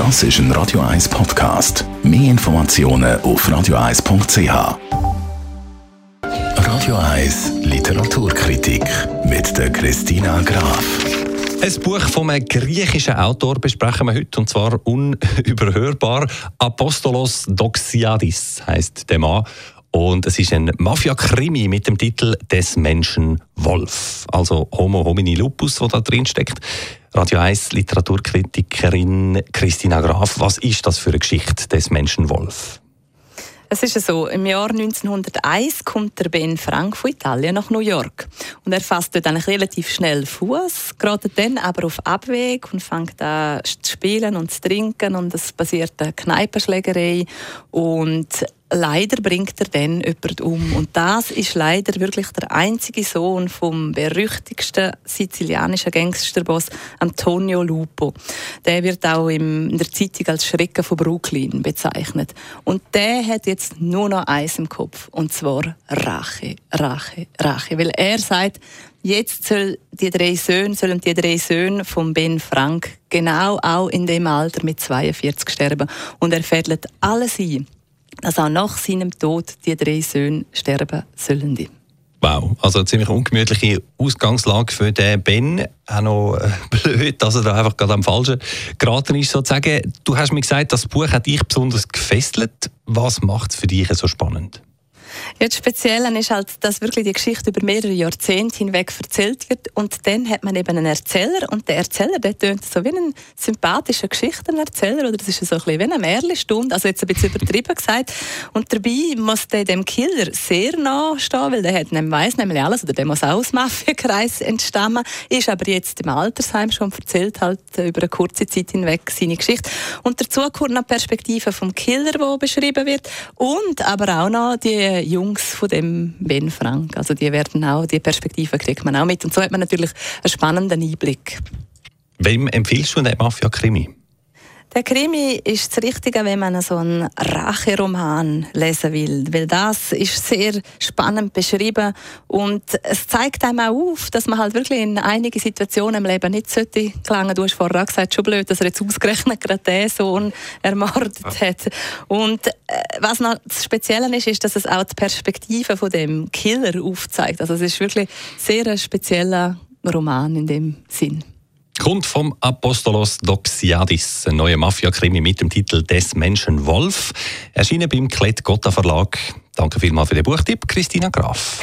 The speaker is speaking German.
Das ist ein Radio 1 Podcast. Mehr Informationen auf radio1.ch. Radio 1 Literaturkritik mit der Christina Graf. Ein Buch von einem griechischen Autor besprechen wir heute, und zwar unüberhörbar. Apostolos Doxiadis heißt der Mann. Und es ist ein Mafia-Krimi mit dem Titel Des Menschen Wolf. Also Homo homini lupus, der da drin steckt. Radio 1 Literaturkritikerin Christina Graf, was ist das für eine Geschichte des Menschen Wolf? Es ist so, im Jahr 1901 kommt der Ben Frank von Italien nach New York. Und er fasst dort eigentlich relativ schnell Fuß, gerade dann aber auf Abweg und fängt an zu spielen und zu trinken und es passiert eine Kneipenschlägerei und leider bringt er dann jemanden um. Und das ist leider wirklich der einzige Sohn vom berüchtigsten sizilianischen Gangsterboss Antonio Lupo. Der wird auch in der Zeitung als Schrecken von Brooklyn bezeichnet. Und der hat jetzt nur noch eins im Kopf. Und zwar Rache, Rache, Rache. Weil er sagt, Jetzt soll die drei Söhne, sollen die drei Söhne von Ben Frank genau auch in dem Alter mit 42 sterben. Und er fädelt alles ein, dass auch nach seinem Tod die drei Söhne sterben sollen. Wow, also eine ziemlich ungemütliche Ausgangslage für den Ben. Auch noch äh, blöd, dass er da einfach gerade am Falschen geraten ist, sozusagen. Du hast mir gesagt, das Buch hat dich besonders gefesselt. Was macht es für dich so spannend? Jetzt speziell ist halt, dass wirklich die Geschichte über mehrere Jahrzehnte hinweg erzählt wird. Und dann hat man eben einen Erzähler. Und der Erzähler, der tönt so wie ein sympathischer Geschichtenerzähler. Oder das ist so ein bisschen wie eine Märchenstunde, also jetzt ein bisschen übertrieben gesagt. Und dabei muss der dem Killer sehr nah stehen, weil der hat nämlich, nämlich alles oder der muss auch aus Mafiakreis entstammen, ist aber jetzt im Altersheim schon erzählt halt über eine kurze Zeit hinweg seine Geschichte. Und dazu kommt noch die Perspektive vom Killer, die beschrieben wird. Und aber auch noch die Jungs von dem Ben Frank. Also die werden auch, die Perspektive kriegt man auch mit. Und so hat man natürlich einen spannenden Einblick. Wem empfiehlst du den Mafia-Krimi? Der Krimi ist das Richtige, wenn man so einen Racheroman lesen will, weil das ist sehr spannend beschrieben und es zeigt einem auch auf, dass man halt wirklich in einigen Situationen im Leben nicht sollte gelangen. Du hast vorher gesagt, schon blöd, dass er jetzt ausgerechnet gerade den Sohn ermordet hat. Und was noch das Spezielle ist, ist, dass es auch die Perspektive von dem Killer aufzeigt. Also es ist wirklich sehr ein spezieller Roman in dem Sinn. Kommt vom Apostolos Doxiadis, ein neuer Mafia-Krimi mit dem Titel Des Menschen Wolf. Erschienen beim Klett Gotta Verlag. Danke vielmals für den Buchtipp, Christina Graf.